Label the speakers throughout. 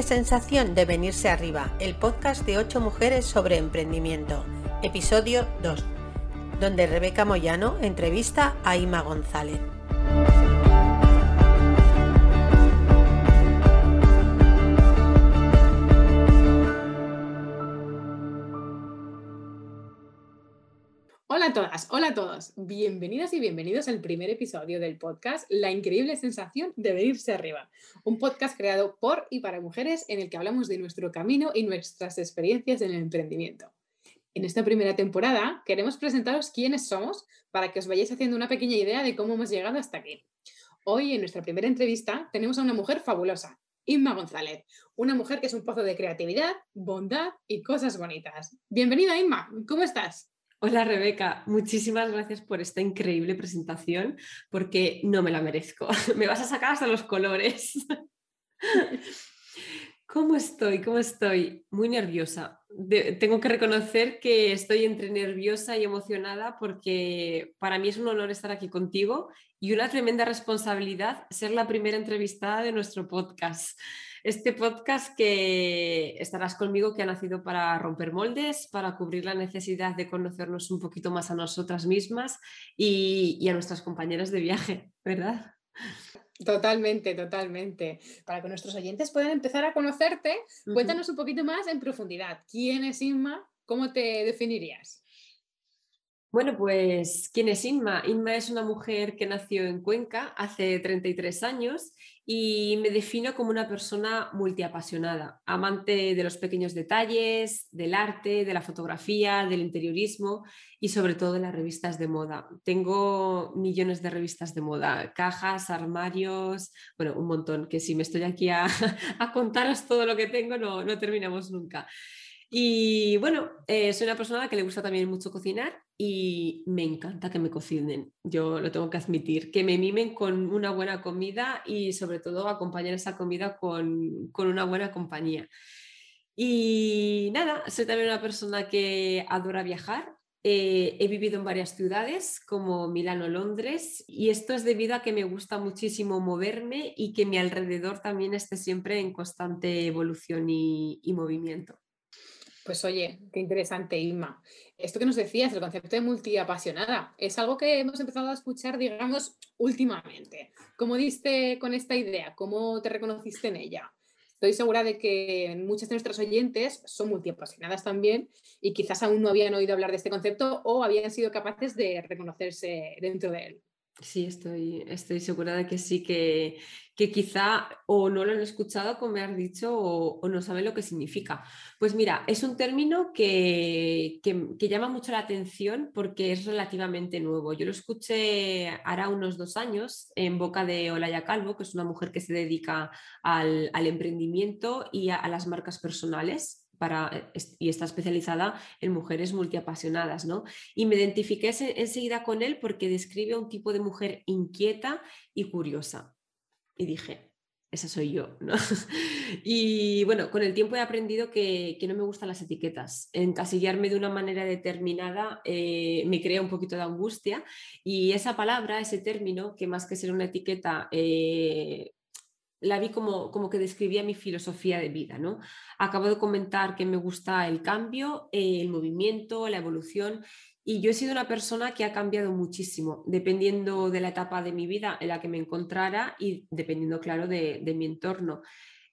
Speaker 1: sensación de venirse arriba, el podcast de 8 mujeres sobre emprendimiento, episodio 2, donde Rebeca Moyano entrevista a Ima González.
Speaker 2: A todas, hola a todos. Bienvenidas y bienvenidos al primer episodio del podcast La increíble sensación de venirse arriba. Un podcast creado por y para mujeres en el que hablamos de nuestro camino y nuestras experiencias en el emprendimiento. En esta primera temporada queremos presentaros quiénes somos para que os vayáis haciendo una pequeña idea de cómo hemos llegado hasta aquí. Hoy, en nuestra primera entrevista, tenemos a una mujer fabulosa, Inma González, una mujer que es un pozo de creatividad, bondad y cosas bonitas. Bienvenida, Inma, ¿cómo estás?
Speaker 3: Hola Rebeca, muchísimas gracias por esta increíble presentación porque no me la merezco. Me vas a sacar hasta los colores. ¿Cómo estoy? ¿Cómo estoy? Muy nerviosa. tengo que reconocer que estoy entre nerviosa y emocionada porque para mí es un honor estar aquí contigo y una tremenda responsabilidad ser la primera entrevistada de nuestro podcast este podcast que estarás conmigo, que ha nacido para romper moldes, para cubrir la necesidad de conocernos un poquito más a nosotras mismas y, a nuestras compañeras de viaje, ¿verdad?
Speaker 2: Totalmente, totalmente. Para que nuestros oyentes puedan empezar a conocerte, cuéntanos un poquito más en profundidad. ¿Quién es Inma? ¿Cómo te definirías?
Speaker 3: Bueno, pues, ¿quién es Inma? Inma es una mujer que nació en Cuenca hace 33 años y me defino como una persona multiapasionada, amante de los pequeños detalles, del arte, de la fotografía, del interiorismo y sobre todo de las revistas de moda. Tengo millones de revistas de moda, cajas, armarios, bueno, un montón, que si me estoy aquí a, contaros todo lo que tengo no, no terminamos nunca. Y bueno, eh, soy una persona que le gusta también mucho cocinar y me encanta que me cocinen. Yo lo tengo que admitir, que me mimen con una buena comida y sobre todo acompañar esa comida con, una buena compañía. Y nada, soy también una persona que adora viajar. Eh, he vivido en varias ciudades como Milán o Londres y esto es debido a que me gusta muchísimo moverme y que mi alrededor también esté siempre en constante evolución y movimiento.
Speaker 2: Pues oye, qué interesante, Inma. Esto que nos decías, el concepto de multiapasionada, es algo que hemos empezado a escuchar, digamos, últimamente. ¿Cómo diste con esta idea? ¿Cómo te reconociste en ella? Estoy segura de que muchas de nuestras oyentes son multiapasionadas también y quizás aún no habían oído hablar de este concepto o habían sido capaces de reconocerse dentro de él.
Speaker 3: Sí, estoy, estoy segura de que sí, que, que quizá o no lo han escuchado, como me has dicho, o, no saben lo que significa. Pues mira, es un término que, que, llama mucho la atención porque es relativamente nuevo. Yo lo escuché hará unos dos años en boca de Olaya Calvo, que es una mujer que se dedica al, al emprendimiento y a las marcas personales y está especializada en mujeres multiapasionadas, ¿no? Y me identifiqué enseguida con él porque describe a un tipo de mujer inquieta y curiosa. Y dije, esa soy yo, ¿no? y bueno, con el tiempo he aprendido que, no me gustan las etiquetas. Encasillarme de una manera determinada eh, me crea un poquito de angustia y esa palabra, ese término, que más que ser una etiqueta, eh, la vi como, como que describía mi filosofía de vida. ¿no? Acabo de comentar que me gusta el cambio, el movimiento, la evolución y yo he sido una persona que ha cambiado muchísimo, dependiendo de la etapa de mi vida en la que me encontrara y dependiendo, claro, de, mi entorno.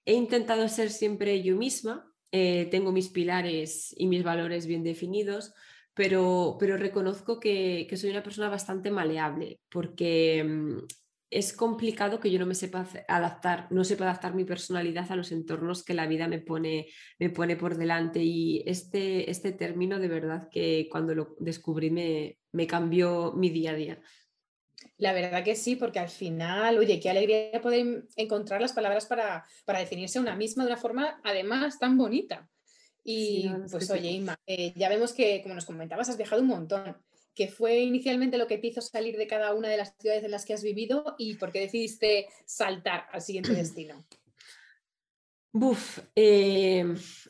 Speaker 3: He intentado ser siempre yo misma, eh, tengo mis pilares y mis valores bien definidos, pero, pero reconozco que, que, soy una persona bastante maleable, porque mm, es complicado que yo no me sepa adaptar, no sepa adaptar mi personalidad a los entornos que la vida me pone, me pone por delante. Y este, este término de verdad que cuando lo descubrí me, me cambió mi día a día.
Speaker 2: La verdad que sí, porque al final, oye, qué alegría poder encontrar las palabras para, para definirse a una misma de una forma además tan bonita. Y pues oye, Inma, eh, ya vemos que, como nos comentabas, has viajado un montón que fue inicialmente lo que te hizo salir de cada una de las ciudades en las que has vivido y por qué decidiste saltar al siguiente destino.
Speaker 3: Buf, eh,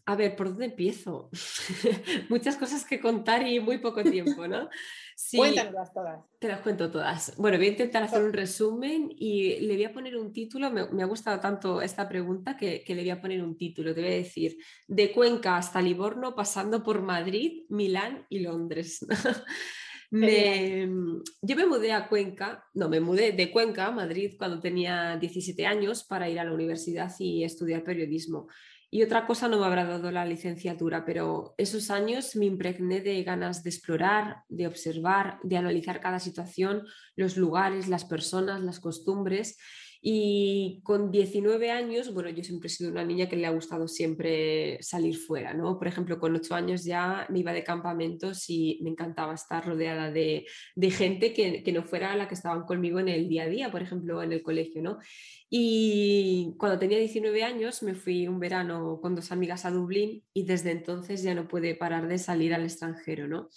Speaker 3: a ver, ¿por dónde empiezo? Muchas cosas que contar y muy poco tiempo, ¿no?
Speaker 2: Sí, Cuéntanoslas todas.
Speaker 3: Te las cuento todas. Bueno, voy a intentar hacer un resumen y le voy a poner un título. Me, ha gustado tanto esta pregunta que, que, le voy a poner un título. Te voy a decir, de Cuenca hasta Livorno, pasando por Madrid, Milán y Londres. Me, yo me mudé a Cuenca, no, me mudé de Cuenca a Madrid cuando tenía 17 años para ir a la universidad y estudiar periodismo. Y otra cosa no me habrá dado la licenciatura, pero esos años me impregné de ganas de explorar, de observar, de analizar cada situación, los lugares, las personas, las costumbres y con 19 años, bueno, yo siempre he sido una niña que le ha gustado siempre salir fuera, ¿no? Por ejemplo, con 8 años ya me iba de campamentos y me encantaba estar rodeada de, gente que, que, no fuera la que estaban conmigo en el día a día, por ejemplo, en el colegio, ¿no? Y cuando tenía 19 años me fui un verano con dos amigas a Dublín y desde entonces ya no pude parar de salir al extranjero, ¿no?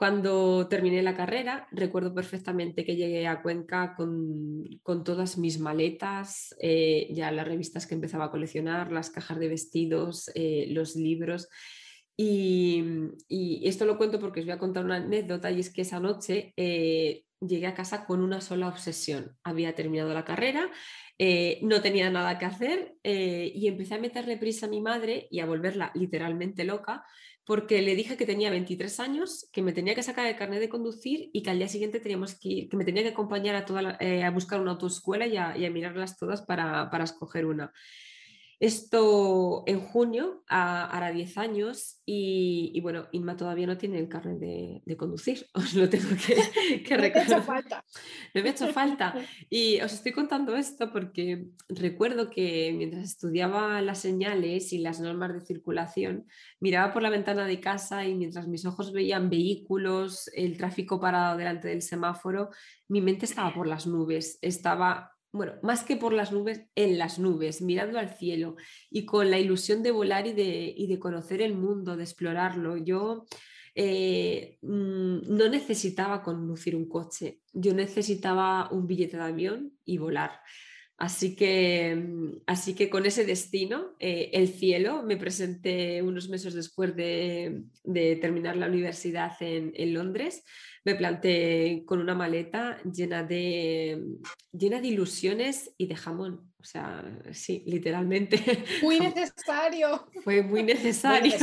Speaker 3: Cuando terminé la carrera, recuerdo perfectamente que llegué a Cuenca con, todas mis maletas, eh, ya las revistas que empezaba a coleccionar, las cajas de vestidos, eh, los libros. Y, esto lo cuento porque os voy a contar una anécdota y es que esa noche eh, llegué a casa con una sola obsesión. Había terminado la carrera, no tenía nada que hacer y empecé a meterle prisa a mi madre y a volverla literalmente loca porque le dije que tenía 23 años, que me tenía que sacar el carnet de conducir y que al día siguiente teníamos que que me tenía que acompañar a, toda eh, a buscar una autoescuela y a, y a mirarlas todas para, para escoger una. Esto en junio hará 10 años y, bueno, Inma todavía no tiene el carnet de, conducir, os lo tengo que, que
Speaker 2: recordar. No me ha hecho falta.
Speaker 3: No me ha hecho falta. Y os estoy contando esto porque recuerdo que mientras estudiaba las señales y las normas de circulación, miraba por la ventana de casa y mientras mis ojos veían vehículos, el tráfico parado delante del semáforo, mi mente estaba por las nubes, estaba bueno, más que por las nubes, en las nubes, mirando al cielo y con la ilusión de volar y de, de conocer el mundo, de explorarlo. Yo eh, mm, no necesitaba conducir un coche, yo necesitaba un billete de avión y volar. Así que, mm, así que con ese destino, eh, el cielo, me presenté unos meses después de, terminar la universidad en, en Londres me planté con una maleta llena de, llena de ilusiones y de jamón. O sea, sí, literalmente.
Speaker 2: Muy necesario.
Speaker 3: Fue muy necesario.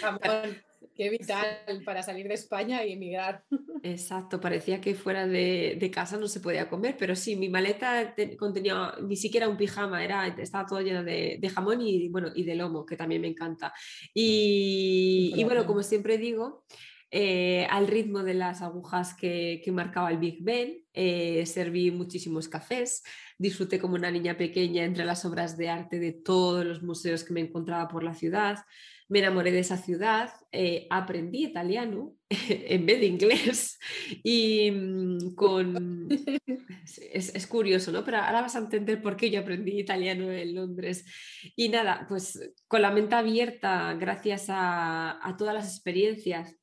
Speaker 2: Jamón, qué vital para salir de España y emigrar.
Speaker 3: Exacto, parecía que fuera de, casa no se podía comer, pero sí, mi maleta contenía ni siquiera un pijama, era, estaba todo lleno de, jamón y, bueno, y de lomo, que también me encanta. Y, y bueno, como siempre digo, eh, al ritmo de las agujas que, marcaba el Big Ben. Eh, serví muchísimos cafés, disfruté como una niña pequeña entre las obras de arte de todos los museos que me encontraba por la ciudad. Me enamoré de esa ciudad, eh, aprendí italiano en vez de inglés y mm, con... Es, curioso, ¿no? Pero ahora vas a entender por qué yo aprendí italiano en Londres. Y nada, pues con la mente abierta, gracias a, a todas las experiencias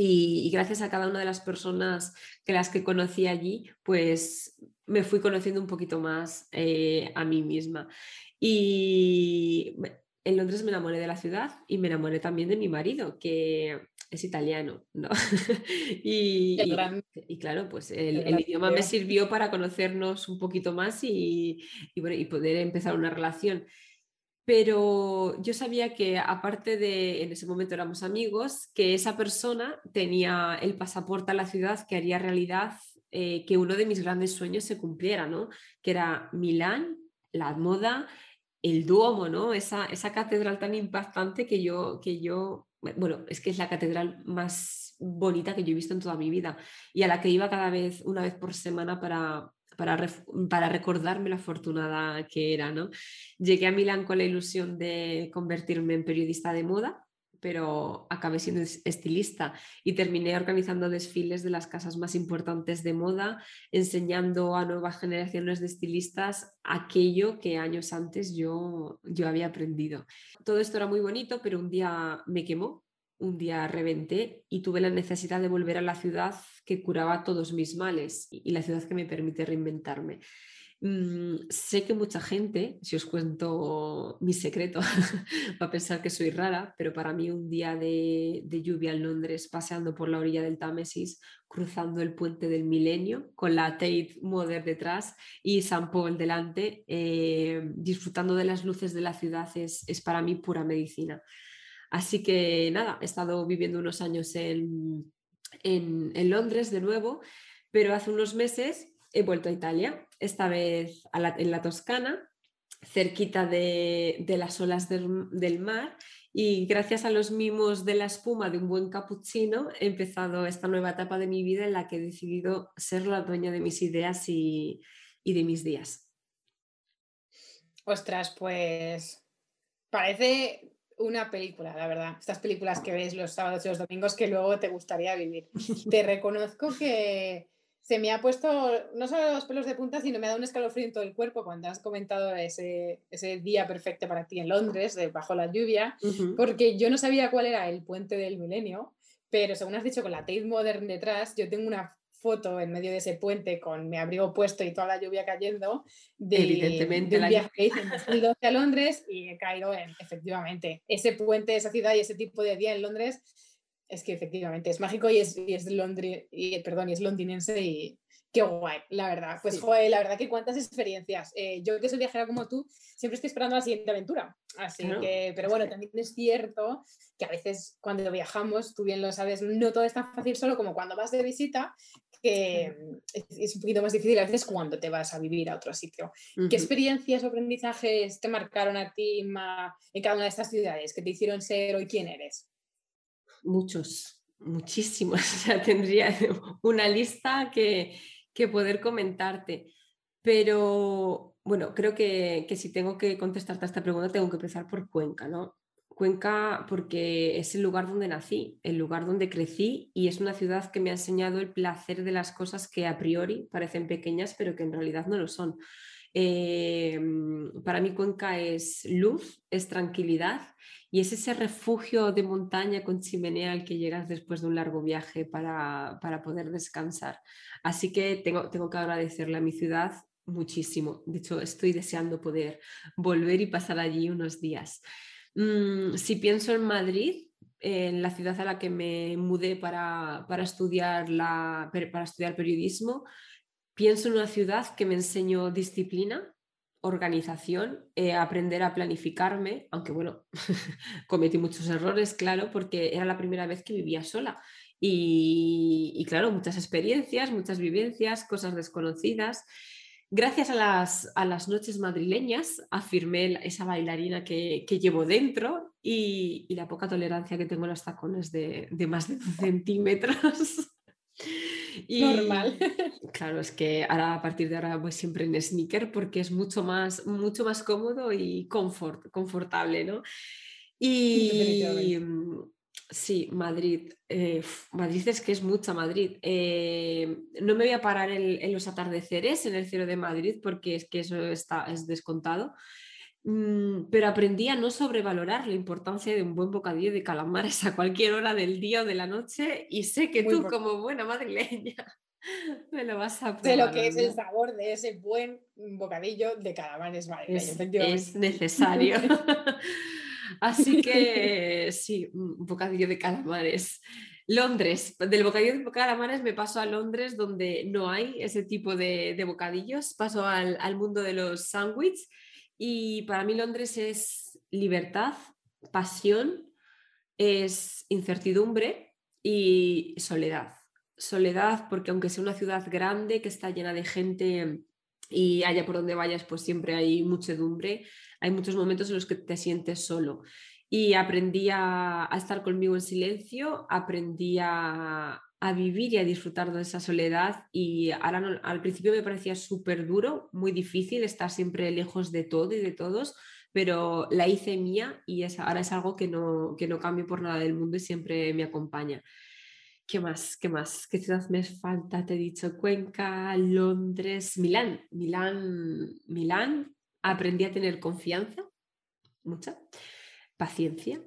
Speaker 3: y, gracias a cada una de las personas que las que conocí allí, pues me fui conociendo un poquito más eh, a mí misma. Y en Londres me enamoré de la ciudad y me enamoré también de mi marido, que es italiano, ¿no? y, y, claro, pues el, idioma me sirvió para conocernos un poquito más y, y poder empezar una relación pero yo sabía que aparte de, en ese momento éramos amigos, que esa persona tenía el pasaporte a la ciudad que haría realidad eh, que uno de mis grandes sueños se cumpliera, ¿no? Que era Milán, la moda, el Duomo, ¿no? Esa, esa catedral tan impactante que yo, que yo, bueno, es que es la catedral más bonita que yo he visto en toda mi vida y a la que iba cada vez, una vez por semana para, para, recordarme la afortunada que era. ¿no? Llegué a Milán con la ilusión de convertirme en periodista de moda, pero acabé siendo estilista y terminé organizando desfiles de las casas más importantes de moda, enseñando a nuevas generaciones de estilistas aquello que años antes yo, yo había aprendido. Todo esto era muy bonito, pero un día me quemó un día reventé y tuve la necesidad de volver a la ciudad que curaba todos mis males y la ciudad que me permite reinventarme. Mm, sé que mucha gente, si os cuento mi secreto, va a pensar que soy rara, pero para mí un día de, lluvia en Londres, paseando por la orilla del Támesis, cruzando el puente del Milenio, con la Tate Modern detrás y San Paul delante, eh, disfrutando de las luces de la ciudad, es, para mí pura medicina. Así que nada, he estado viviendo unos años en, en Londres de nuevo, pero hace unos meses he vuelto a Italia, esta vez en la Toscana, cerquita de, las olas del, mar y gracias a los mimos de la espuma de un buen cappuccino he empezado esta nueva etapa de mi vida en la que he decidido ser la dueña de mis ideas y, y de mis días.
Speaker 2: Ostras, pues parece una película, la verdad. Estas películas que ves los sábados y los domingos que luego te gustaría vivir. te reconozco que se me ha puesto no solo los pelos de punta, sino me ha dado un escalofrío en todo el cuerpo cuando has comentado ese, ese día perfecto para ti en Londres, de bajo la lluvia, porque yo no sabía cuál era el puente del milenio, pero según has dicho con la Tate Modern detrás, yo tengo una foto en medio de ese puente con mi abrigo puesto y toda la lluvia cayendo de,
Speaker 3: Evidentemente,
Speaker 2: un viaje que hice en 2012 a Londres y he caído en, efectivamente, ese puente, esa ciudad y ese tipo de día en Londres es que efectivamente es mágico y es, y es, y, perdón, y es londinense y qué guay, la verdad. Pues joder, la verdad que cuántas experiencias. Eh, yo que soy viajera como tú, siempre estoy esperando la siguiente aventura. Así que, pero bueno, también es cierto que a veces cuando viajamos, tú bien lo sabes, no todo es tan fácil solo como cuando vas de visita, que es, un poquito más difícil a veces cuando te vas a vivir a otro sitio. ¿Qué experiencias o aprendizajes te marcaron a ti en cada una de estas ciudades que te hicieron ser hoy quién eres?
Speaker 3: muchos, muchísimos. O sea, tendría una lista que, poder comentarte. Pero bueno, creo que, si tengo que contestarte a esta pregunta, tengo que empezar por Cuenca, ¿no? Cuenca porque es el lugar donde nací, el lugar donde crecí y es una ciudad que me ha enseñado el placer de las cosas que a priori parecen pequeñas, pero que en realidad no lo son. Eh, para mí Cuenca es luz, es tranquilidad y es ese refugio de montaña con chimenea al que llegas después de un largo viaje para, poder descansar. Así que tengo, tengo que agradecerle a mi ciudad muchísimo. De hecho, estoy deseando poder volver y pasar allí unos días. Mm, si pienso en Madrid, en la ciudad a la que me mudé para, estudiar, la, para estudiar periodismo, pienso en una ciudad que me enseñó disciplina, organización, eh, aprender a planificarme, aunque bueno, cometí muchos errores, claro, porque era la primera vez que vivía sola. Y, claro, muchas experiencias, muchas vivencias, cosas desconocidas. Gracias a las, a las noches madrileñas afirmé esa bailarina que, llevo dentro y, la poca tolerancia que tengo en los tacones de, de más de 2 centímetros.
Speaker 2: Y, Normal.
Speaker 3: Claro, es que ahora a partir de ahora voy siempre en sneaker porque es mucho más, mucho más cómodo y confort, confortable, ¿no? Y sí, Madrid. Eh, Madrid es que es mucha Madrid. Eh, no me voy a parar en, los atardeceres en el cielo de Madrid porque es que eso está, es descontado. Mm, pero aprendí a no sobrevalorar la importancia de un buen bocadillo de calamares a cualquier hora del día o de la noche y sé que tú como buena madrileña me lo vas a
Speaker 2: probar. Sé lo que es el sabor de ese buen bocadillo de calamares
Speaker 3: madrileños. Es, necesario. Así que sí, un bocadillo de calamares. Londres, del bocadillo de calamares me paso a Londres donde no hay ese tipo de, bocadillos, paso al, al mundo de los sándwiches y para mí Londres es libertad, pasión, es incertidumbre y soledad. Soledad porque aunque sea una ciudad grande que está llena de gente y allá por donde vayas pues siempre hay muchedumbre, hay muchos momentos en los que te sientes solo. Y aprendí a, estar conmigo en silencio, aprendí a, vivir y a disfrutar de esa soledad y ahora al principio me parecía súper duro, muy difícil estar siempre lejos de todo y de todos, pero la hice mía y ahora es algo que no, que no cambio por nada del mundo y siempre me acompaña. ¿Qué más? ¿Qué más? ¿Qué ciudad me falta? Te he dicho Cuenca, Londres, Milán. Milán, Milán. Aprendí a tener confianza, mucha, paciencia,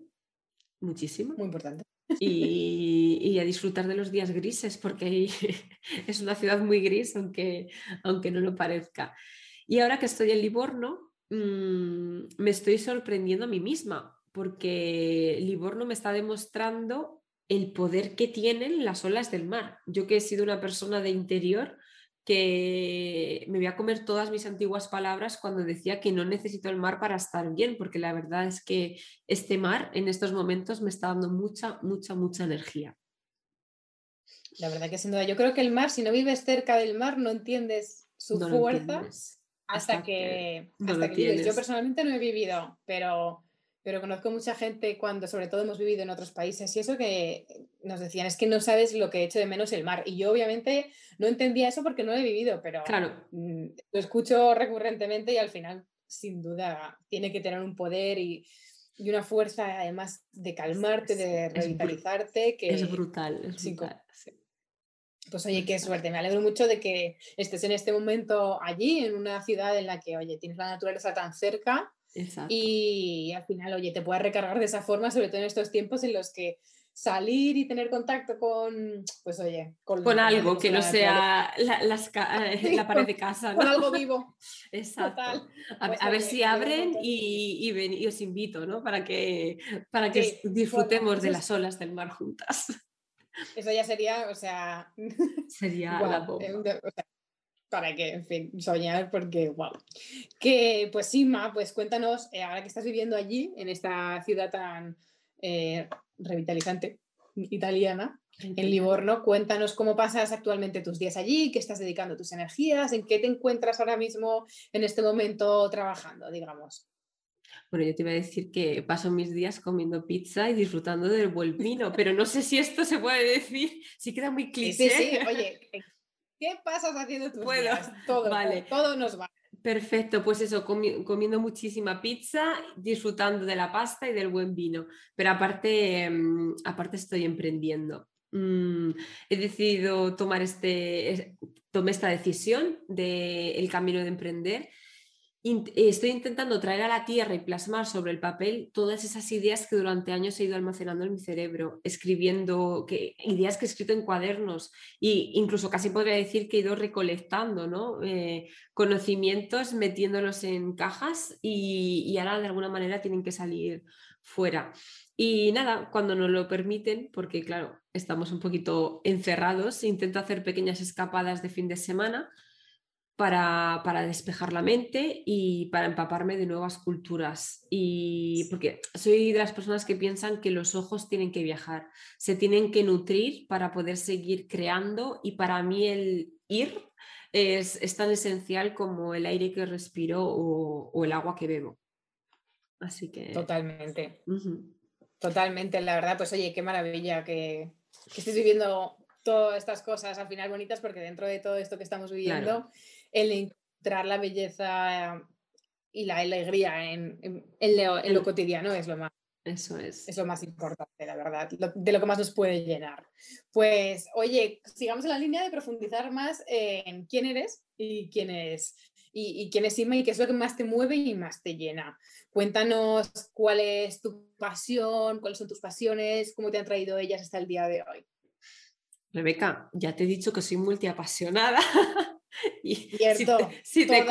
Speaker 3: muchísimo.
Speaker 2: Muy importante
Speaker 3: y, a disfrutar de los días grises, porque es una ciudad muy gris, aunque, aunque no lo parezca. Y ahora que estoy en Livorno, mm, me estoy sorprendiendo a mí misma, porque Livorno me está demostrando el poder que tienen las olas del mar. Yo que he sido una persona de interior, que me voy a comer todas mis antiguas palabras cuando decía que no necesito el mar para estar bien, porque la verdad es que este mar en estos momentos me está dando mucha, mucha, mucha energía.
Speaker 2: La verdad que sin duda, yo creo que el mar, si no vives cerca del mar, no entiendes su fuerza hasta, que, Yo personalmente no he vivido, pero pero conozco mucha gente cuando sobre todo hemos vivido en otros países y eso que nos decían es que no sabes lo que he hecho de menos el mar. Y yo obviamente no entendía eso porque no lo he vivido, pero
Speaker 3: claro.
Speaker 2: Mm, lo escucho recurrentemente y al final sin duda tiene que tener un poder y, y una fuerza además de calmarte, de revitalizarte. que
Speaker 3: es brutal, es brutal.
Speaker 2: Pues oye, qué suerte, me alegro mucho de que estés en este momento allí, en una ciudad en la que, oye, tienes la naturaleza tan cerca y al final, oye, te puedes recargar de esa forma, sobre todo en estos tiempos en los que salir y tener contacto con, pues oye,
Speaker 3: con, algo que no sea la, las, la, pared de casa.
Speaker 2: Con algo vivo.
Speaker 3: Exacto. A, pues ver si abren y, y, os invito, ¿no? Para que, para que disfrutemos de las olas del mar juntas.
Speaker 2: Eso ya sería, o sea...
Speaker 3: Sería la
Speaker 2: para que, en fin, soñar porque, wow. Que, pues Sima, pues cuéntanos, eh, ahora que estás viviendo allí, en esta ciudad tan eh, revitalizante italiana, en Livorno, cuéntanos cómo pasas actualmente tus días allí, qué estás dedicando tus energías, en qué te encuentras ahora mismo en este momento trabajando, digamos.
Speaker 3: Bueno, yo te iba a decir que paso mis días comiendo pizza y disfrutando del buen vino, pero no sé si esto se puede decir, si queda muy cliché.
Speaker 2: Sí, sí, oye, ¿Qué pasas haciendo tus bueno, Todo, vale. todo nos va.
Speaker 3: Perfecto, pues eso, comiendo muchísima pizza, disfrutando de la pasta y del buen vino. Pero aparte, mm, aparte estoy emprendiendo. Mm, he decidido tomar este, tomé esta decisión del camino de emprender estoy intentando traer a la tierra y plasmar sobre el papel todas esas ideas que durante años he ido almacenando en mi cerebro, escribiendo ideas que he escrito en cuadernos e incluso casi podría decir que he ido recolectando ¿no? Eh, conocimientos, metiéndolos en cajas y, y ahora de alguna manera tienen que salir fuera. Y nada, cuando nos lo permiten, porque claro, estamos un poquito encerrados, intento hacer pequeñas escapadas de fin de semana para, despejar la mente y para empaparme de nuevas culturas. Y porque soy de las personas que piensan que los ojos tienen que viajar, se tienen que nutrir para poder seguir creando y para mí el ir es, tan esencial como el aire que respiro o, el agua que bebo. Así que...
Speaker 2: Totalmente. Totalmente, la verdad, pues oye, qué maravilla que, que estés viviendo todas estas cosas al final bonitas porque dentro de todo esto que estamos viviendo el encontrar la belleza y la alegría en, lo, cotidiano es lo más.
Speaker 3: Eso es.
Speaker 2: Es lo más importante, la verdad, de lo que más nos puede llenar. Pues, oye, sigamos en la línea de profundizar más en quién eres y quién es, y, quién es Irma y qué es lo que más te mueve y más te llena. Cuéntanos cuál es tu pasión, cuáles son tus pasiones, cómo te han traído ellas hasta el día de hoy.
Speaker 3: Rebeca, ya te he dicho que soy multiapasionada.
Speaker 2: Y Cierto,
Speaker 3: si te,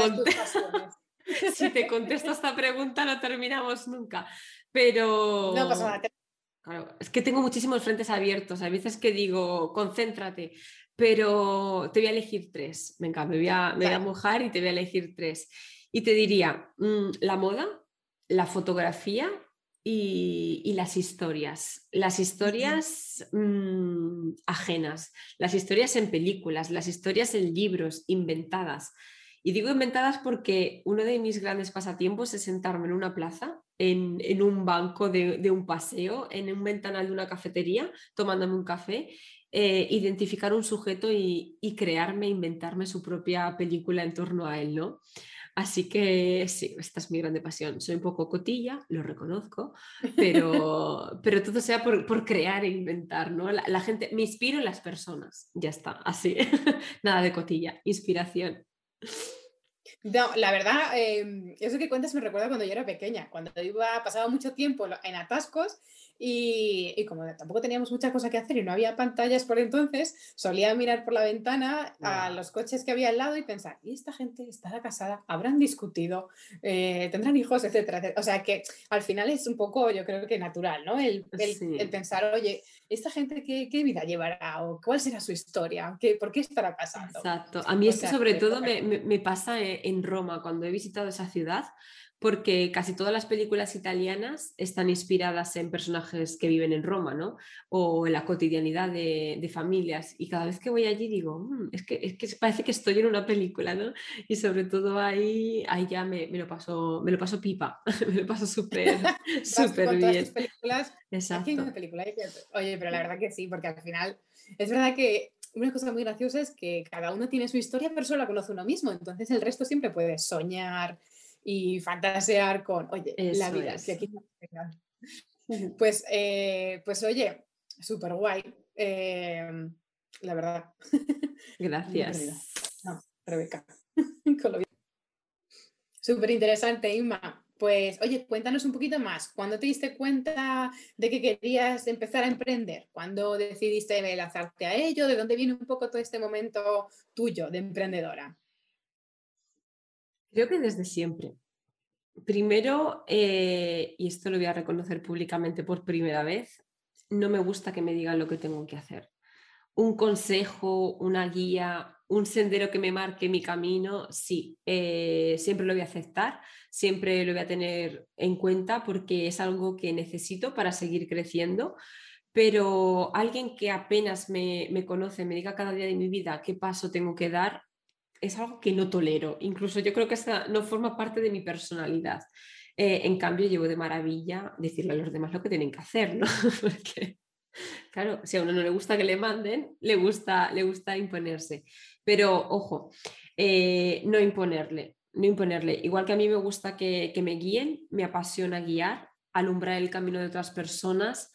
Speaker 3: si, te contesto esta pregunta no terminamos nunca. Pero...
Speaker 2: No pasa nada.
Speaker 3: Claro, es que tengo muchísimos frentes abiertos. Hay veces que digo, concéntrate, pero te voy a elegir tres. Venga, me voy a, me voy a mojar y te voy a elegir tres. Y te diría, mm, la moda, la fotografía y, las historias. Las historias mm, ajenas, las historias en películas, las historias en libros, inventadas. Y digo inventadas porque uno de mis grandes pasatiempos es sentarme en una plaza, en, un banco de, un paseo, en un ventanal de una cafetería, tomándome un café, eh, identificar un sujeto y, y, crearme, inventarme su propia película en torno a él, ¿no? Así que sí, esta es mi grande pasión. Soy un poco cotilla, lo reconozco, pero, pero todo sea por, crear e inventar, ¿no? La, gente, me inspiro en las personas, ya está, así. Nada de cotilla, inspiración.
Speaker 2: No, la verdad, em, eso que cuentas me recuerda cuando yo era pequeña, cuando iba, pasaba mucho tiempo en atascos y, como tampoco teníamos muchas cosas que hacer y no había pantallas por entonces, solía mirar por la ventana a los coches que había al lado y pensar, ¿y esta gente estará casada? ¿Habrán discutido? Eh, ¿Tendrán hijos? Etcétera, O sea que al final es un poco, yo creo que natural, ¿no? El, el, pensar, oye, ¿esta gente qué, qué, vida llevará? ¿O cuál será su historia? ¿Qué, ¿Por qué estará pasando?
Speaker 3: Exacto. A mí esto sobre todo me, me, me pasa en Roma, cuando he visitado esa ciudad porque casi todas las películas italianas están inspiradas en personajes que viven en Roma, ¿no? O en la cotidianidad de, familias. Y cada vez que voy allí digo, mm, es, que, es que parece que estoy en una película, ¿no? Y sobre todo ahí, ahí ya me, lo, paso, me lo paso pipa, me lo paso súper súper bien.
Speaker 2: películas, Exacto. Oye, pero la verdad que sí, porque al final es verdad que una cosa muy graciosa es que cada uno tiene su historia, pero solo la conoce uno mismo. Entonces el resto siempre puede soñar, y fantasear con, oye, la vida, aquí Pues, eh, pues oye, súper guay. Em, la verdad.
Speaker 3: Gracias.
Speaker 2: No, Rebeca. Súper interesante, Inma. Pues, oye, cuéntanos un poquito más. ¿Cuándo te diste cuenta de que querías empezar a emprender? ¿Cuándo decidiste lanzarte a ello? ¿De dónde viene un poco todo este momento tuyo de emprendedora?
Speaker 3: Creo que desde siempre. Primero, eh, y esto lo voy a reconocer públicamente por primera vez, no me gusta que me digan lo que tengo que hacer. Un consejo, una guía, un sendero que me marque mi camino, sí, eh, siempre lo voy a aceptar, siempre lo voy a tener en cuenta porque es algo que necesito para seguir creciendo. Pero alguien que apenas me, me conoce, me diga cada día de mi vida qué paso tengo que dar, es algo que no tolero. Incluso yo creo que esta no forma parte de mi personalidad. Eh, en cambio, llevo de maravilla decirle a los demás lo que tienen que hacer, ¿no? Porque, claro, si a uno no le gusta que le manden, le gusta, le gusta imponerse. Pero, ojo, eh, no imponerle, no imponerle. Igual que a mí me gusta que, que me guíen, me apasiona guiar, alumbrar el camino de otras personas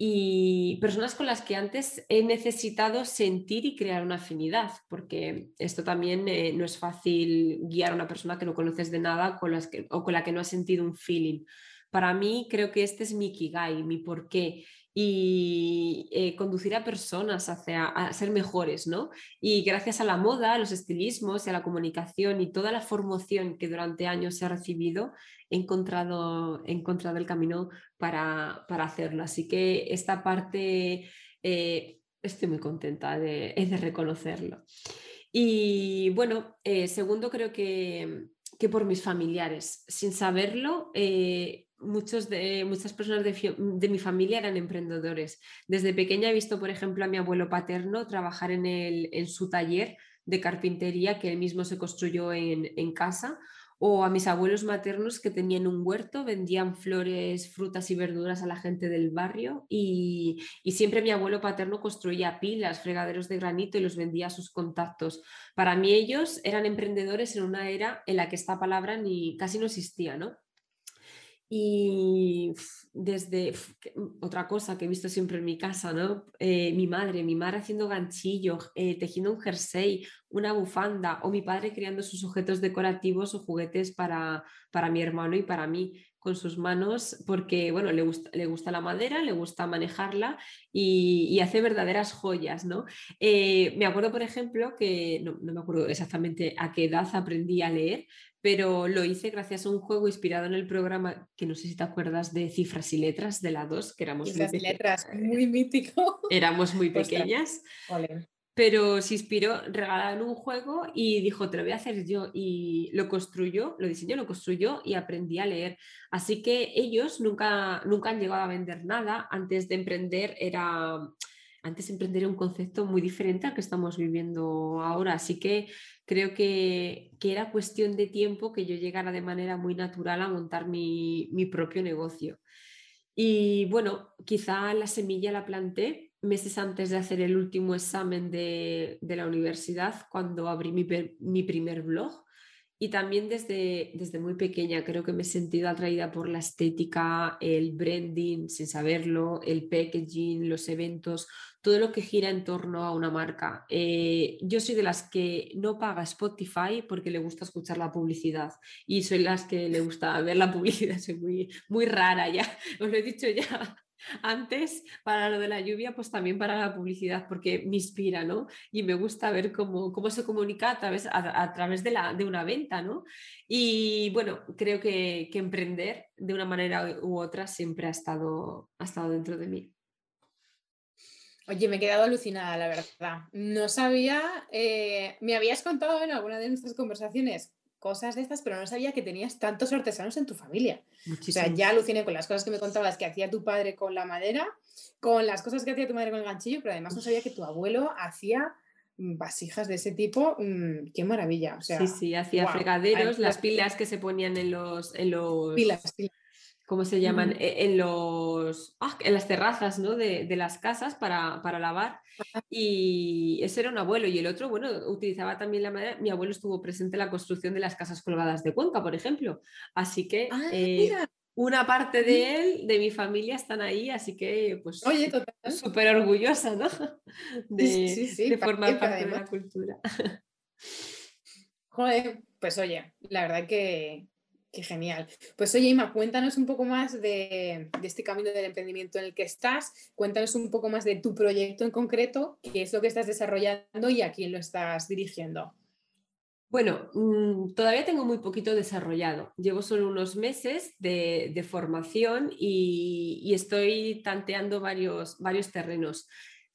Speaker 3: y personas con las que antes he necesitado sentir y crear una afinidad, porque esto también eh, no es fácil guiar a una persona que no conoces de nada con las que, o con la que no has sentido un feeling. Para mí creo que este es mi kigai, mi porqué y eh, conducir a personas hacia a ser mejores, ¿no? Y gracias a la moda, a los estilismos y a la comunicación y toda la formación que durante años se ha recibido, he encontrado, he encontrado el camino para, para hacerlo. Así que esta parte eh, estoy muy contenta de, de reconocerlo. Y bueno, eh, segundo creo que, que, por mis familiares, sin saberlo, muchos de, muchas personas de, mi familia eran emprendedores. Desde pequeña he visto, por ejemplo, a mi abuelo paterno trabajar en, el, en su taller de carpintería que él mismo se construyó en, en, casa, o a mis abuelos maternos que tenían un huerto, vendían flores, frutas y verduras a la gente del barrio y, y siempre mi abuelo paterno construía pilas, fregaderos de granito y los vendía a sus contactos. Para mí ellos eran emprendedores en una era en la que esta palabra ni casi no existía, ¿no? Y desde mm, otra cosa que he visto siempre en mi casa, ¿no? Eh, mi madre, mi madre haciendo ganchillos, eh, tejiendo un jersey, una bufanda, o mi padre creando sus objetos decorativos o juguetes para, para mi hermano y para mí con sus manos porque, bueno, le gusta, le gusta la madera, le gusta manejarla y, hace verdaderas joyas, ¿no? Eh, me acuerdo, por ejemplo, que no, no, me acuerdo exactamente a qué edad aprendí a leer, pero lo hice gracias a un juego inspirado en el programa, que no sé si te acuerdas de Cifras y Letras de la 2, que éramos
Speaker 2: Cifras y Letras, muy mítico.
Speaker 3: Éramos muy pequeñas. Pero se inspiró, regalaron un juego y dijo, te lo voy a hacer yo. Y lo construyó, lo diseñó, lo construyó y aprendí a leer. Así que ellos nunca, nunca han llegado a vender nada. Antes de emprender era antes emprender un concepto muy diferente al que estamos viviendo ahora. Así que creo que, era cuestión de tiempo que yo llegara de manera muy natural a montar mi, propio negocio. Y bueno, quizá la semilla la planté meses antes de hacer el último examen de, la universidad, cuando abrí mi, mi primer blog y también desde, desde muy pequeña creo que me he sentido atraída por la estética, el branding, sin saberlo, el packaging, los eventos, todo lo que gira en torno a una marca. Eh, yo soy de las que no paga Spotify porque le gusta escuchar la publicidad y soy las que le gusta ver la publicidad, soy muy, muy rara ya, os lo he dicho ya antes para lo de la lluvia, pues también para la publicidad, porque me inspira, ¿no? Y me gusta ver cómo, cómo se comunica a través, a, través de, la, de, una venta, ¿no? Y bueno, creo que, que, emprender de una manera u otra siempre ha estado, ha estado dentro de mí.
Speaker 2: Oye, me he quedado alucinada, la verdad. No sabía, eh, me habías contado en alguna de nuestras conversaciones cosas de estas, pero no sabía que tenías tantos artesanos en tu familia. O sea, ya aluciné con las cosas que me contabas que hacía tu padre con la madera, con las cosas que hacía tu madre con el ganchillo, pero además no sabía que tu abuelo hacía mm, vasijas de ese tipo. Mm, ¡Qué maravilla! O sea,
Speaker 3: sí, sí, hacía fregaderos, las pilas que se ponían en los... En los...
Speaker 2: Pilas,
Speaker 3: ¿cómo se llaman? E, en, los, ah, en las terrazas ¿no? de, de, las casas para, para, lavar. Y ese era un abuelo. Y el otro, bueno, utilizaba también la madera. Mi abuelo estuvo presente en la construcción de las casas colgadas de Cuenca, por ejemplo. Así que ah, eh, una parte de él, de mi familia, están ahí. Así que, pues, súper orgullosa, ¿no? De, de formar parte de la cultura.
Speaker 2: Joder, pues oye, la verdad que, Qué genial. Pues oye, Ima, cuéntanos un poco más de, este camino del emprendimiento en el que estás. Cuéntanos un poco más de tu proyecto en concreto, qué es lo que estás desarrollando y a quién lo estás dirigiendo.
Speaker 3: Bueno, mm, todavía tengo muy poquito desarrollado. Llevo solo unos meses de, formación y, estoy tanteando varios terrenos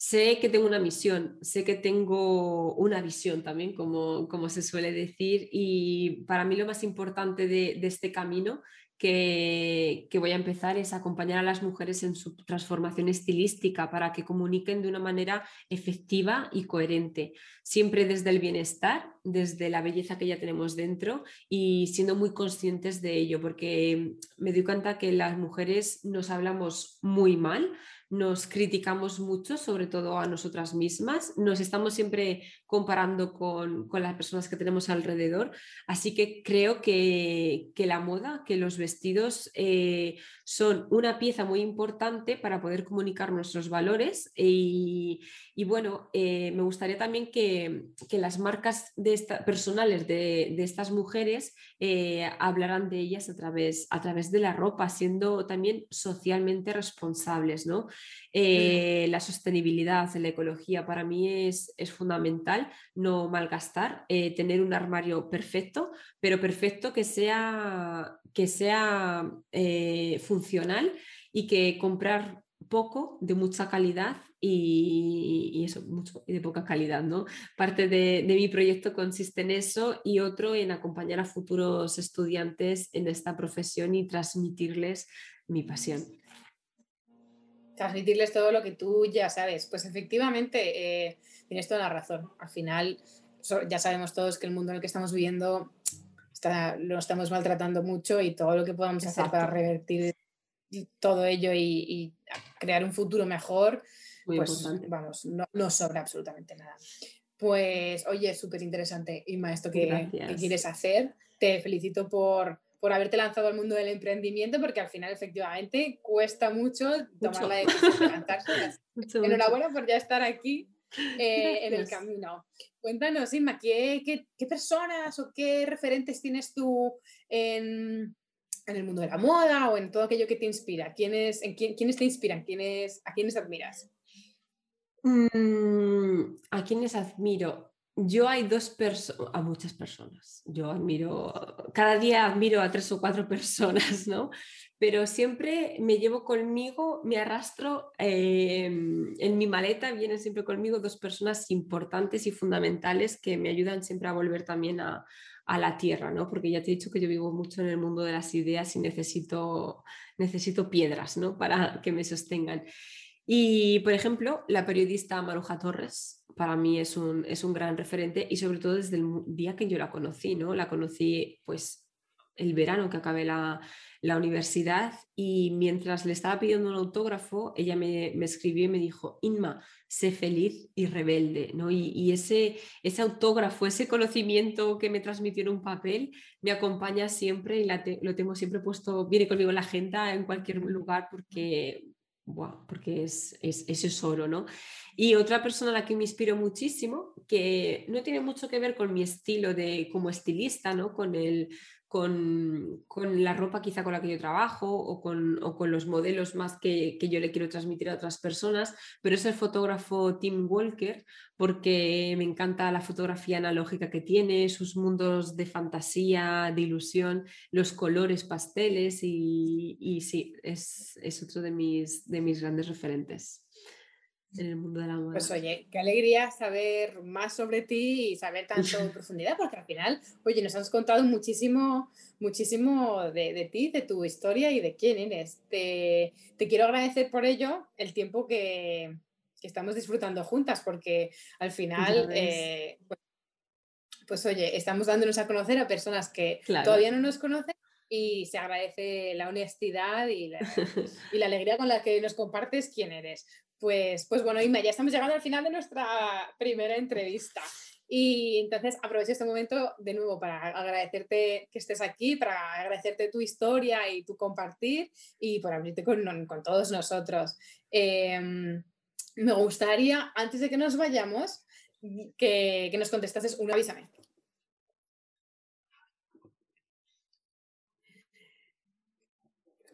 Speaker 3: sé que tengo una misión, sé que tengo una visión también, como, como se suele decir, y para mí lo más importante de, este camino que, que, voy a empezar es acompañar a las mujeres en su transformación estilística para que comuniquen de una manera efectiva y coherente, siempre desde el bienestar, desde la belleza que ya tenemos dentro y siendo muy conscientes de ello, porque me doy cuenta que las mujeres nos hablamos muy mal, nos criticamos mucho, sobre todo a nosotras mismas, nos estamos siempre comparando con, las personas que tenemos alrededor, así que creo que, la moda, que los vestidos eh, son una pieza muy importante para poder comunicar nuestros valores y, bueno, eh, me gustaría también que, las marcas de personales de, estas mujeres eh, hablaran de ellas a través, a través de la ropa, siendo también socialmente responsables. ¿no? Eh, la sostenibilidad, la ecología para mí es, es fundamental, no malgastar, tener un armario perfecto, pero perfecto que sea, que sea funcional y que comprar poco de mucha calidad y, eso, mucho de poca calidad, ¿no? Parte de, mi proyecto consiste en eso y otro en acompañar a futuros estudiantes en esta profesión y transmitirles mi pasión.
Speaker 2: Transmitirles todo lo que tú ya sabes. Pues efectivamente, eh, tienes toda la razón. Al final, ya sabemos todos que el mundo en el que estamos viviendo lo estamos maltratando mucho y todo lo que podamos hacer para revertir todo ello y, crear un futuro mejor, pues vamos, no, sobra absolutamente nada. Pues oye, súper interesante, Inma, esto que, quieres hacer. Te felicito por, por haberte lanzado al mundo del emprendimiento, porque al final efectivamente cuesta mucho, tomar la decisión de levantarse. Enhorabuena por ya estar aquí eh, en el camino. Cuéntanos, Inma, ¿qué, ¿qué, personas o qué referentes tienes tú en, en, el mundo de la moda o en todo aquello que te inspira? ¿Quiénes, en quiénes te inspiran? ¿Quiénes, ¿A quiénes admiras?
Speaker 3: Mm, ¿A quiénes admiro? Yo hay dos personas, a muchas personas. Yo admiro, cada día admiro a tres o cuatro personas, ¿no? Pero siempre me llevo conmigo, me arrastro em, en mi maleta, vienen siempre conmigo dos personas importantes y fundamentales que me ayudan siempre a volver también a, a la tierra, ¿no? Porque ya te he dicho que yo vivo mucho en el mundo de las ideas y necesito, necesito piedras, ¿no? Para que me sostengan. Y, por ejemplo, la periodista Maruja Torres para mí es un, es un gran referente y sobre todo desde el día que yo la conocí, ¿no? La conocí pues el verano que acabé la, universidad y mientras le estaba pidiendo un autógrafo, ella me, escribió y me dijo, Inma, sé feliz y rebelde, ¿no? Y, ese, ese autógrafo, ese conocimiento que me transmitió en un papel, me acompaña siempre y lo tengo siempre puesto, viene conmigo en la agenda en cualquier lugar porque porque es, es, oro, ¿no? Y otra persona a la que me inspiro muchísimo, que no tiene mucho que ver con mi estilo de como estilista, ¿no? Con el, con, la ropa quizá con la que yo trabajo o con, los modelos más que, yo le quiero transmitir a otras personas, pero es el fotógrafo Tim Walker porque me encanta la fotografía analógica que tiene, sus mundos de fantasía, de ilusión, los colores pasteles y, sí, es, es, otro de mis, de mis grandes referentes en el mundo de la moda.
Speaker 2: Pues oye, qué alegría saber más sobre ti y saber tanto en profundidad, porque al final, oye, nos has contado muchísimo, muchísimo de, ti, de tu historia y de quién eres. Te, quiero agradecer por ello el tiempo que, estamos disfrutando juntas, porque al final, eh, pues, pues, oye, estamos dándonos a conocer a personas que todavía no nos conocen y se agradece la honestidad y la, y la, alegría con la que nos compartes quién eres. Pues, pues bueno, Inma, ya estamos llegando al final de nuestra primera entrevista. Y entonces aprovecho este momento de nuevo para agradecerte que estés aquí, para agradecerte tu historia y tu compartir y por abrirte con, todos nosotros. Em, me gustaría, antes de que nos vayamos, que, que nos contestases un avísame.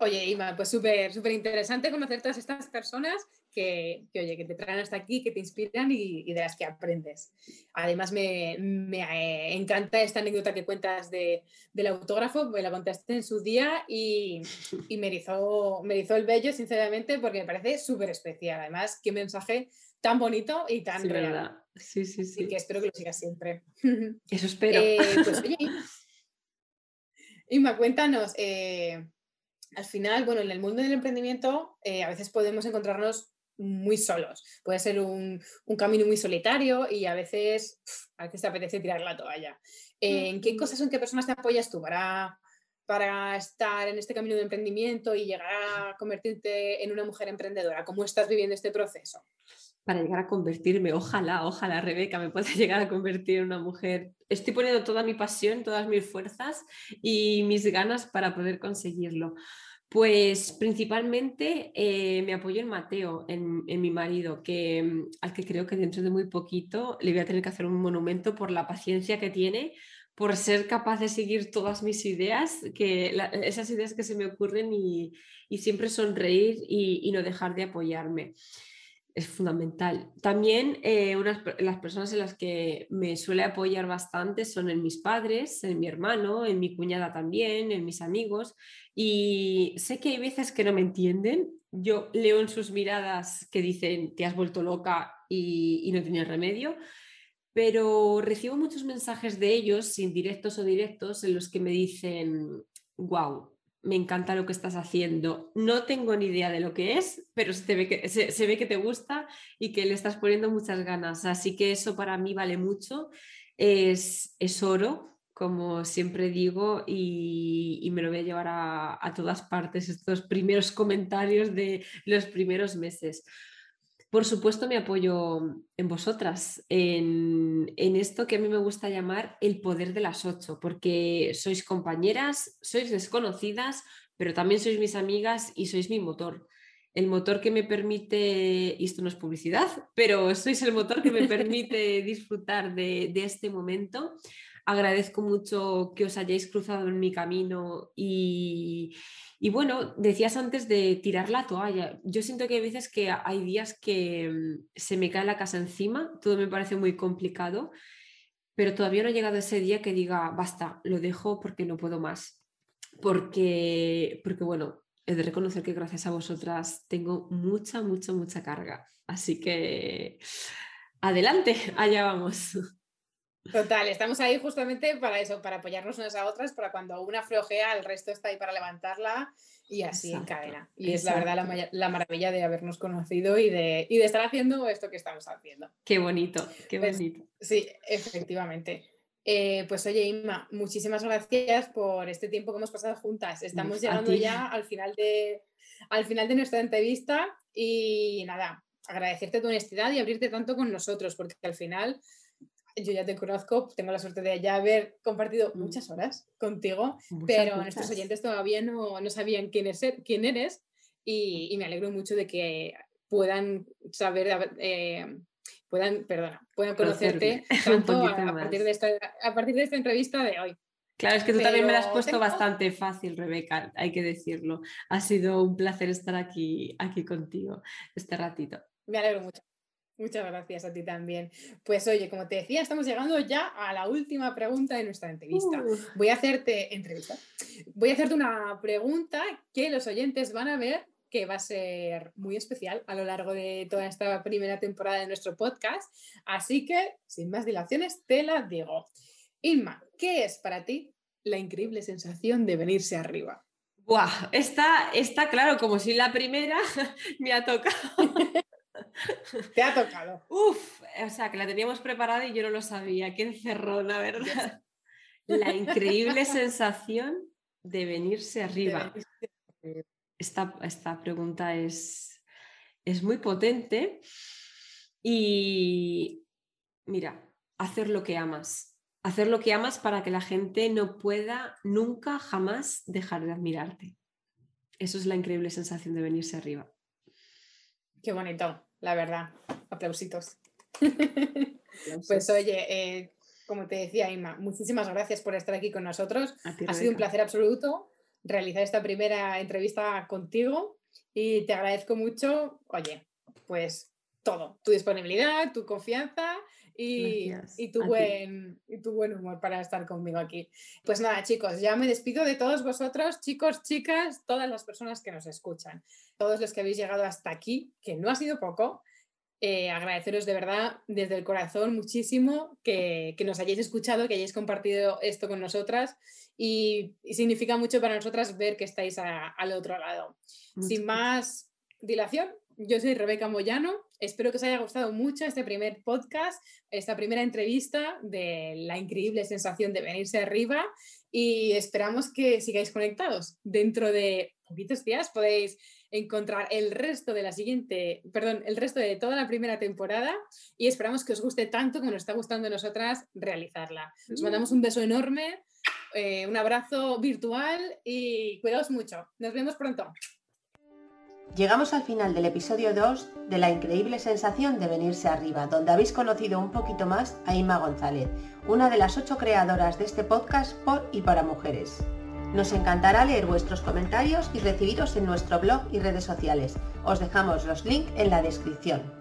Speaker 2: Oye, Ima, pues súper, súper interesante conocer todas estas personas que, oye, que te traen hasta aquí, que te inspiran y, de las que aprendes. Además, me, me, encanta esta anécdota que cuentas de, del autógrafo, me la contaste en su día y, y me, hizo, me hizo el bello, sinceramente, porque me parece súper especial. Además, qué mensaje tan bonito y tan
Speaker 3: sí,
Speaker 2: real.
Speaker 3: Sí, sí, sí.
Speaker 2: Y que espero que lo sigas siempre.
Speaker 3: Eso espero.
Speaker 2: Eh, pues, oye, Inma, cuéntanos. Eh, al final, bueno, en el mundo del emprendimiento eh, a veces podemos encontrarnos muy solos. Puede ser un, camino muy solitario y a veces, a veces te apetece tirar la toalla. ¿En qué cosas o en qué personas te apoyas tú para, para estar en este camino de emprendimiento y llegar a convertirte en una mujer emprendedora? ¿Cómo estás viviendo este proceso?
Speaker 3: Para llegar a convertirme, ojalá, ojalá Rebeca me pueda llegar a convertir en una mujer. Estoy poniendo toda mi pasión, todas mis fuerzas y mis ganas para poder conseguirlo. Pues principalmente eh, me apoyo en Mateo, en, mi marido, que, mm, al que creo que dentro de muy poquito le voy a tener que hacer un monumento por la paciencia que tiene, por ser capaz de seguir todas mis ideas, que esas ideas que se me ocurren y, siempre sonreír y, no dejar de apoyarme. Es fundamental. También eh, las personas en las que me suele apoyar bastante son en mis padres, en mi hermano, en mi cuñada también, en mis amigos, y sé que hay veces que no me entienden. Yo leo en sus miradas que dicen, te has vuelto loca y, no tenía remedio. Pero recibo muchos mensajes de ellos, indirectos o directos, en los que me dicen, wow, me encanta lo que estás haciendo. No tengo ni idea de lo que es, pero se, ve que, se, ve que te gusta y que le estás poniendo muchas ganas. Así que eso para mí vale mucho. Es, es oro como siempre digo, y, me lo voy a llevar a, todas partes, estos primeros comentarios de los primeros meses. Por supuesto, me apoyo en vosotras, en, esto que a mí me gusta llamar el poder de las ocho, porque sois compañeras, sois desconocidas, pero también sois mis amigas y sois mi motor. El motor que me permite, y esto no es publicidad, pero sois el motor que me permite disfrutar de, de este momento agradezco mucho que os hayáis cruzado en mi camino y, bueno, decías antes de tirar la toalla. Yo siento que hay veces que hay días que mm, se me cae la casa encima, todo me parece muy complicado, pero todavía no ha llegado ese día que diga, basta, lo dejo porque no puedo más. Porque, porque bueno, he de reconocer que gracias a vosotras tengo mucha, mucha, mucha carga. Así que adelante, allá vamos.
Speaker 2: Total, estamos ahí justamente para eso, para apoyarnos unas a otras, para cuando una flojea, el resto está ahí para levantarla y así en cadena. Y es la verdad la, maravilla de habernos conocido y de, de, estar haciendo esto que estamos haciendo.
Speaker 3: Qué bonito, qué pues, bonito.
Speaker 2: sí, efectivamente. Eh, pues oye, Inma, muchísimas gracias por este tiempo que hemos pasado juntas. Estamos llegando ya al final, de, al final de nuestra entrevista y nada, agradecerte tu honestidad y abrirte tanto con nosotros, porque al final yo ya te conozco, tengo la suerte de ya haber compartido mm. muchas horas contigo, pero nuestros oyentes todavía no, no sabían quién, es, quién eres y, me alegro mucho de que puedan saber, eh, puedan, perdona, puedan conocerte tanto a, partir de esta, a partir de esta entrevista de hoy.
Speaker 3: Claro, es que tú también me lo has puesto bastante fácil, Rebeca, hay que decirlo. Ha sido un placer estar aquí, aquí contigo este ratito.
Speaker 2: Me alegro mucho. Muchas gracias a ti también. Pues oye, como te decía, estamos llegando ya a la última pregunta de nuestra entrevista. Voy a hacerte entrevista. Voy a hacerte una pregunta que los oyentes van a ver que va a ser muy especial a lo largo de toda esta primera temporada de nuestro podcast. Así que, sin más dilaciones, te la digo. Inma, ¿qué es para ti la increíble sensación de venirse arriba?
Speaker 3: Buah, está, está claro, como si la primera me ha tocado.
Speaker 2: Te ha tocado.
Speaker 3: Uf, o sea, que la teníamos preparada y yo no lo sabía. Qué la ¿verdad? La increíble sensación de venirse arriba. Esta, esta pregunta es, es muy potente y mira, hacer lo que amas. Hacer lo que amas para que la gente no pueda nunca, jamás dejar de admirarte. Eso es la increíble sensación de venirse arriba.
Speaker 2: Qué bonito la verdad. Aplausitos. pues oye, eh, como te decía Inma, muchísimas gracias por estar aquí con nosotros. ha sido un placer absoluto realizar esta primera entrevista contigo y te agradezco mucho, oye, pues todo, tu disponibilidad, tu confianza y, tu buen, y tu buen humor para estar conmigo aquí. Pues nada, chicos, ya me despido de todos vosotros, chicos, chicas, todas las personas que nos escuchan, todos los que habéis llegado hasta aquí, que no ha sido poco. Eh, agradeceros de verdad desde el corazón muchísimo que, nos hayáis escuchado, que hayáis compartido esto con nosotras y, significa mucho para nosotras ver que estáis al otro lado. Sin más dilación, yo soy Rebeca Moyano. Espero que os haya gustado mucho este primer podcast, esta primera entrevista de la increíble sensación de venirse arriba y esperamos que sigáis conectados. Dentro de poquitos días podéis encontrar el resto de la siguiente, perdón, el resto de toda la primera temporada y esperamos que os guste tanto como nos está gustando a nosotras realizarla. Os mandamos un beso enorme, eh, un abrazo virtual y cuidaos mucho. Nos vemos pronto.
Speaker 1: Llegamos al final del episodio 2 de la increíble sensación de venirse arriba, donde habéis conocido un poquito más a Ima González, una de las ocho creadoras de este podcast por y para mujeres. Nos encantará leer vuestros comentarios y recibiros en nuestro blog y redes sociales. Os dejamos los links en la descripción.